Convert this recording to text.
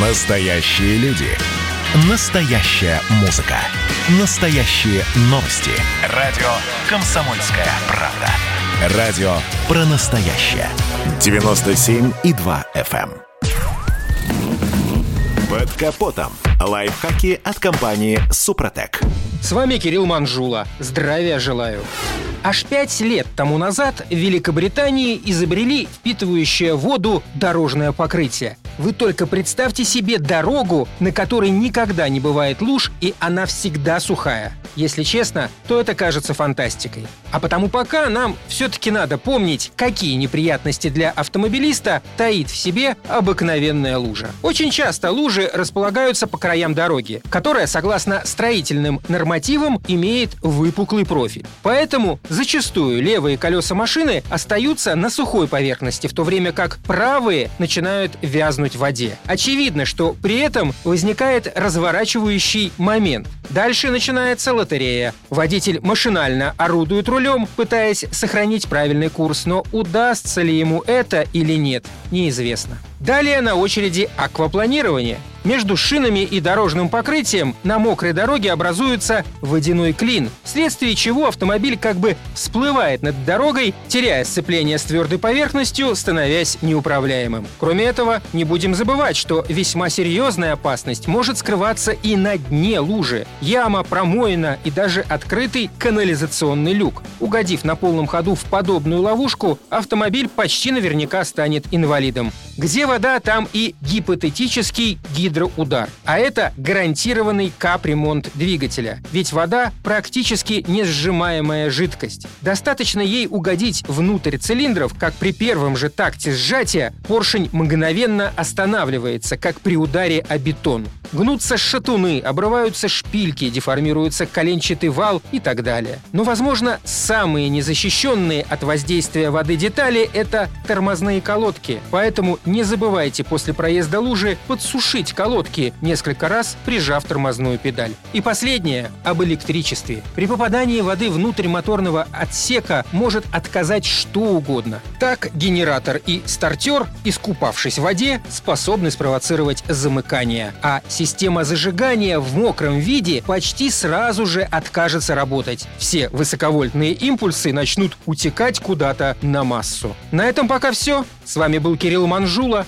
Настоящие люди. Настоящая музыка. Настоящие новости. Радио «Комсомольская правда». Радио про настоящее. 97,2 FM. эм. Под капотом. Лайфхаки от компании «Супротек». С вами Кирилл Манжула. Здравия желаю. Аж пять лет тому назад в Великобритании изобрели впитывающее воду дорожное покрытие. Вы только представьте себе дорогу, на которой никогда не бывает луж, и она всегда сухая. Если честно, то это кажется фантастикой. А потому пока нам все-таки надо помнить, какие неприятности для автомобилиста таит в себе обыкновенная лужа. Очень часто лужи располагаются по краям дороги, которая, согласно строительным нормативам, имеет выпуклый профиль. Поэтому зачастую левые колеса машины остаются на сухой поверхности, в то время как правые начинают вязнуть в воде. Очевидно, что при этом возникает разворачивающий момент. Дальше начинается лотерея. Водитель машинально орудует рулем, пытаясь сохранить правильный курс, но удастся ли ему это или нет, неизвестно. Далее на очереди аквапланирование. Между шинами и дорожным покрытием на мокрой дороге образуется водяной клин, вследствие чего автомобиль как бы всплывает над дорогой, теряя сцепление с твердой поверхностью, становясь неуправляемым. Кроме этого, не будем забывать, что весьма серьезная опасность может скрываться и на дне лужи. Яма, промоина и даже открытый канализационный люк. Угодив на полном ходу в подобную ловушку, автомобиль почти наверняка станет инвалидом. Где вода, там и гипотетический гидроудар. А это гарантированный капремонт двигателя. Ведь вода практически несжимаемая жидкость. Достаточно ей угодить внутрь цилиндров, как при первом же такте сжатия поршень мгновенно останавливается, как при ударе о бетон. Гнутся шатуны, обрываются шпильки, деформируется коленчатый вал и так далее. Но, возможно, самые незащищенные от воздействия воды детали – это тормозные колодки. Поэтому не забывайте после проезда лужи подсушить колодки несколько раз, прижав тормозную педаль. И последнее – об электричестве. При попадании воды внутрь моторного отсека может отказать что угодно. Так, генератор и стартер, искупавшись в воде, способны спровоцировать замыкание. А система зажигания в мокром виде почти сразу же откажется работать. Все высоковольтные импульсы начнут утекать куда-то на массу. На этом пока все. С вами был Кирилл Манжула.